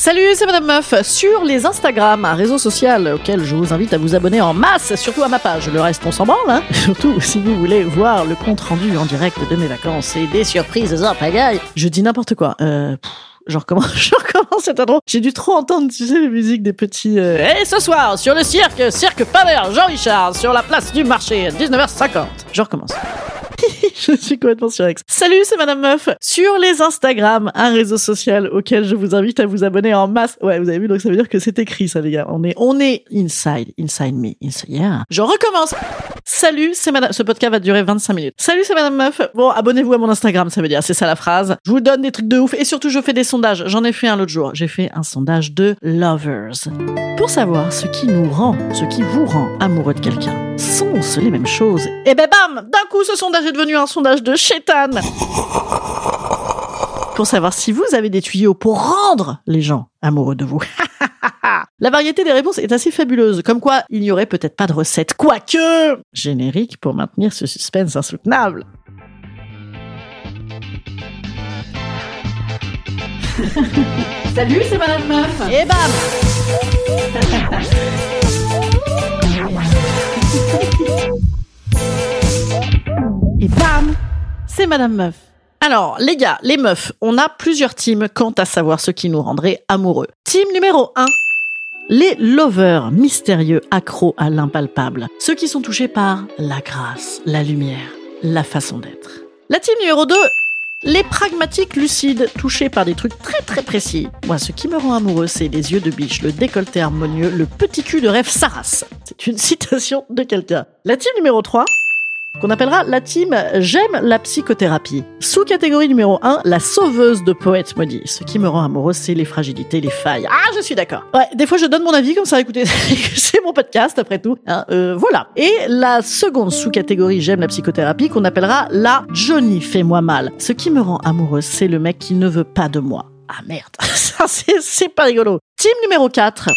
Salut, c'est Madame Meuf. Sur les Instagram, un réseau social auquel je vous invite à vous abonner en masse, surtout à ma page. Le reste, on s'en branle, hein. Surtout si vous voulez voir le compte rendu en direct de mes vacances et des surprises en pagaille. Je dis n'importe quoi. Euh, je recommence, je recommence cette intro. J'ai dû trop entendre, tu sais, les musiques des petits... euh, Et ce soir, sur le cirque, cirque Paver, Jean-Richard, sur la place du marché, 19h50. Je recommence. je suis complètement surex. Salut, c'est Madame Meuf. Sur les Instagram, un réseau social auquel je vous invite à vous abonner en masse. Ouais, vous avez vu, donc ça veut dire que c'est écrit, ça, les gars. On est, on est inside, inside me, inside, yeah. Je recommence. Salut, c'est Madame, ce podcast va durer 25 minutes. Salut, c'est Madame Meuf. Bon, abonnez-vous à mon Instagram, ça veut dire, c'est ça la phrase. Je vous donne des trucs de ouf et surtout, je fais des sondages. J'en ai fait un l'autre jour. J'ai fait un sondage de lovers. Pour savoir ce qui nous rend, ce qui vous rend amoureux de quelqu'un. Sont-ce les mêmes choses? Et ben bam! D'un coup, ce sondage est devenu un sondage de chétan. Pour savoir si vous avez des tuyaux pour rendre les gens amoureux de vous. La variété des réponses est assez fabuleuse, comme quoi il n'y aurait peut-être pas de recette, quoique générique pour maintenir ce suspense insoutenable. Salut, c'est Madame Meuf. Et bam Et bam C'est Madame Meuf. Alors, les gars, les meufs, on a plusieurs teams quant à savoir ce qui nous rendrait amoureux. Team numéro 1. Les lovers mystérieux accros à l'impalpable. Ceux qui sont touchés par la grâce, la lumière, la façon d'être. La team numéro 2. Les pragmatiques lucides, touchés par des trucs très très précis. Moi, ce qui me rend amoureux, c'est les yeux de biche, le décolleté harmonieux, le petit cul de rêve Saras. C'est une citation de quelqu'un. La team numéro 3, qu'on appellera la team J'aime la psychothérapie. Sous-catégorie numéro 1, la sauveuse de poètes maudits. Ce qui me rend amoureux, c'est les fragilités, les failles. Ah, je suis d'accord. Ouais, des fois je donne mon avis comme ça, écoutez, c'est mon podcast après tout. Hein, euh, voilà. Et la seconde sous-catégorie J'aime la psychothérapie, qu'on appellera la Johnny fais-moi mal. Ce qui me rend amoureux, c'est le mec qui ne veut pas de moi. Ah merde, ça c'est c'est pas rigolo. Team numéro 4,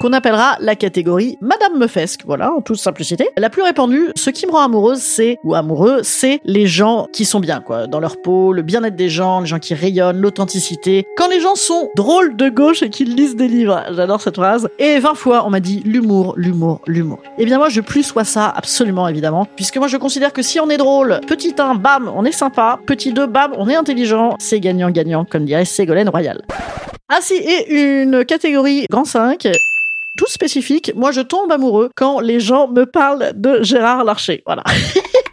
qu'on appellera la catégorie Madame Meufesque, voilà, en toute simplicité. La plus répandue, ce qui me rend amoureuse, c'est, ou amoureux, c'est les gens qui sont bien, quoi, dans leur peau, le bien-être des gens, les gens qui rayonnent, l'authenticité. Quand les gens sont drôles de gauche et qu'ils lisent des livres, j'adore cette phrase. Et 20 fois, on m'a dit l'humour, l'humour, l'humour. Eh bien moi, je plus sois ça, absolument, évidemment, puisque moi, je considère que si on est drôle, petit 1, bam, on est sympa, petit 2, bam, on est intelligent, c'est gagnant-gagnant, comme dirait Ségolène Royal. Ah si, et une catégorie grand 5, tout spécifique. Moi, je tombe amoureux quand les gens me parlent de Gérard Larcher. Voilà.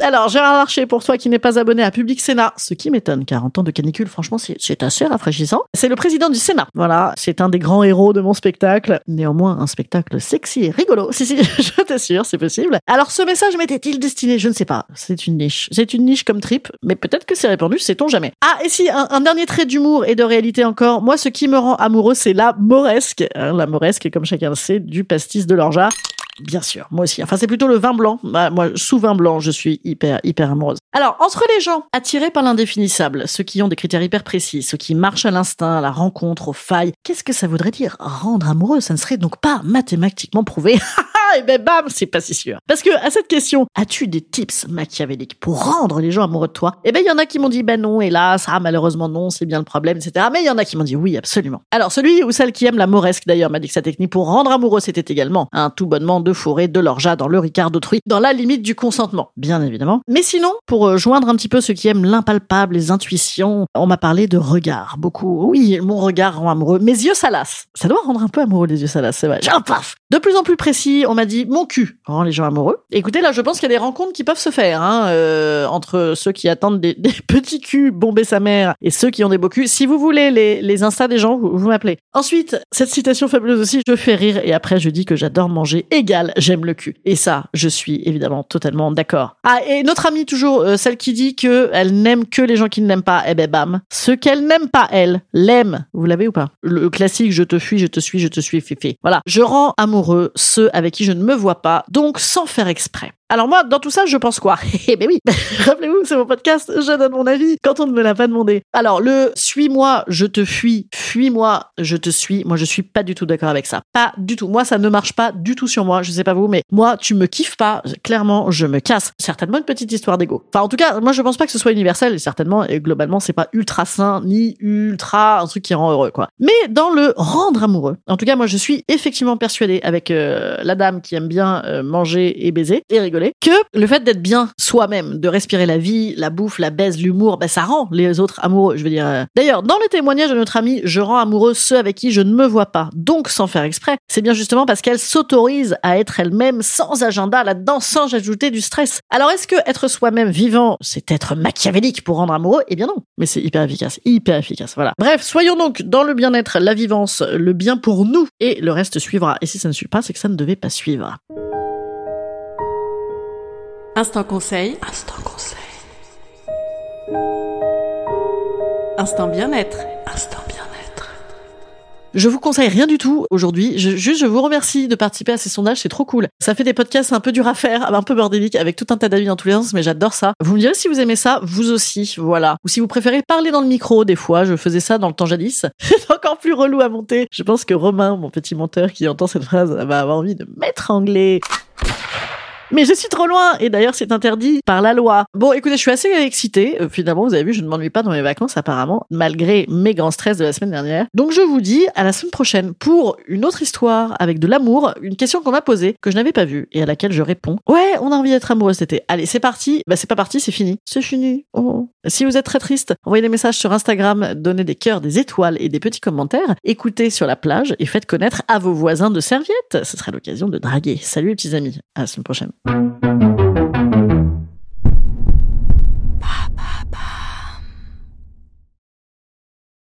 Alors, Gérard Larcher, pour toi qui n'es pas abonné à Public Sénat, ce qui m'étonne, 40 ans de canicule, franchement, c'est assez rafraîchissant. C'est le président du Sénat. Voilà, c'est un des grands héros de mon spectacle. Néanmoins, un spectacle sexy et rigolo. Si, si, je t'assure, c'est possible. Alors, ce message m'était-il destiné? Je ne sais pas. C'est une niche. C'est une niche comme trip, mais peut-être que c'est répandu, sait-on jamais. Ah, et si, un, un dernier trait d'humour et de réalité encore. Moi, ce qui me rend amoureux, c'est la moresque. Hein, la moresque, comme chacun le sait, du pastis de l'orgeat. Bien sûr, moi aussi. Enfin, c'est plutôt le vin blanc. Bah, moi, sous vin blanc, je suis hyper, hyper amoureuse. Alors, entre les gens attirés par l'indéfinissable, ceux qui ont des critères hyper précis, ceux qui marchent à l'instinct, à la rencontre, aux failles, qu'est-ce que ça voudrait dire? Rendre amoureux, ça ne serait donc pas mathématiquement prouvé. Et ben bam, c'est pas si sûr. Parce que à cette question, as-tu des tips machiavéliques pour rendre les gens amoureux de toi? Eh ben il y en a qui m'ont dit ben non, hélas, ah malheureusement non, c'est bien le problème, etc. Mais il y en a qui m'ont dit oui, absolument. Alors celui ou celle qui aime la moresque d'ailleurs m'a dit que sa technique pour rendre amoureux c'était également un tout bonnement de fourrer de l'orgeat dans le ricard d'autrui, dans la limite du consentement, bien évidemment. Mais sinon, pour euh, joindre un petit peu ceux qui aiment l'impalpable, les intuitions, on m'a parlé de regard, beaucoup. Oui, mon regard rend amoureux. Mes yeux salaces. Ça doit rendre un peu amoureux les yeux salaces, c'est vrai. Genre, paf De plus en plus précis, m'a dit mon cul rend les gens amoureux. Écoutez, là, je pense qu'il y a des rencontres qui peuvent se faire hein, euh, entre ceux qui attendent des, petits culs bomber sa mère et ceux qui ont des beaux culs. Si vous voulez les, les instas des gens, vous, m'appelez. Ensuite, cette citation fabuleuse aussi, je fais rire et après je dis que j'adore manger égal, j'aime le cul. Et ça, je suis évidemment totalement d'accord. Ah, et notre amie toujours, euh, celle qui dit que elle n'aime que les gens qui ne l'aiment pas, eh ben bam. Ce qu'elle n'aime pas, elle, l'aime. Vous l'avez ou pas? Le classique, je te fuis, je te suis, je te suis, féfé. Voilà. Je rends amoureux ceux avec qui je ne me vois pas, donc sans faire exprès. Alors moi, dans tout ça, je pense quoi? Eh ben oui, rappelez-vous, c'est mon podcast, je donne mon avis quand on ne me l'a pas demandé. Alors le suis-moi, je te fuis, fuis-moi, je te suis, moi je suis pas du tout d'accord avec ça. Pas du tout. Moi, ça ne marche pas du tout sur moi, je sais pas vous, mais moi, tu me kiffes pas, clairement, je me casse. Certainement une petite histoire d'ego. Enfin, en tout cas, moi je pense pas que ce soit universel, et certainement, et globalement, c'est pas ultra sain, ni ultra un truc qui rend heureux, quoi. Mais dans le rendre amoureux, en tout cas, moi je suis effectivement persuadée avec euh, la dame qui aime bien euh, manger et baiser et rigoler que le fait d'être bien soi-même, de respirer la vie, la bouffe, la baise, l'humour, ben ça rend les autres amoureux. Je veux dire. euh. D'ailleurs, dans le témoignage de notre amie, je rends amoureux ceux avec qui je ne me vois pas. Donc, sans faire exprès, c'est bien justement parce qu'elle s'autorise à être elle-même sans agenda là-dedans, sans ajouter du stress. Alors, est-ce que être soi-même vivant, c'est être machiavélique pour rendre amoureux? Eh bien non. Mais c'est hyper efficace, hyper efficace. Voilà. Bref, soyons donc dans le bien-être, la vivance, le bien pour nous, et le reste suivra. Et si ça ne suit pas, c'est que ça ne devait pas suivre. Instant conseil. Instant conseil. Instant bien-être. Instant bien-être. Je vous conseille rien du tout aujourd'hui. Je, juste, je vous remercie de participer à ces sondages. C'est trop cool. Ça fait des podcasts un peu durs à faire, un peu bordéliques, avec tout un tas d'avis dans tous les sens, mais j'adore ça. Vous me direz si vous aimez ça, vous aussi. Voilà. Ou si vous préférez parler dans le micro, des fois. Je faisais ça dans le temps jadis. C'est encore plus relou à monter. Je pense que Romain, mon petit monteur qui entend cette phrase, va avoir envie de m'étrangler. Mais je suis trop loin et d'ailleurs c'est interdit par la loi. Bon, écoutez, je suis assez excitée. Euh, finalement, vous avez vu, je ne m'ennuie pas dans mes vacances apparemment, malgré mes grands stress de la semaine dernière. Donc je vous dis à la semaine prochaine pour une autre histoire avec de l'amour, une question qu'on m'a posée que je n'avais pas vue et à laquelle je réponds. Ouais, on a envie d'être amoureux cet été. Allez, c'est parti. Bah c'est pas parti, c'est fini. C'est fini. Oh. Si vous êtes très triste, envoyez des messages sur Instagram, donnez des cœurs, des étoiles et des petits commentaires. Écoutez sur la plage et faites connaître à vos voisins de serviettes. Ce serait l'occasion de draguer. Salut les petits amis. À la semaine prochaine. Bye.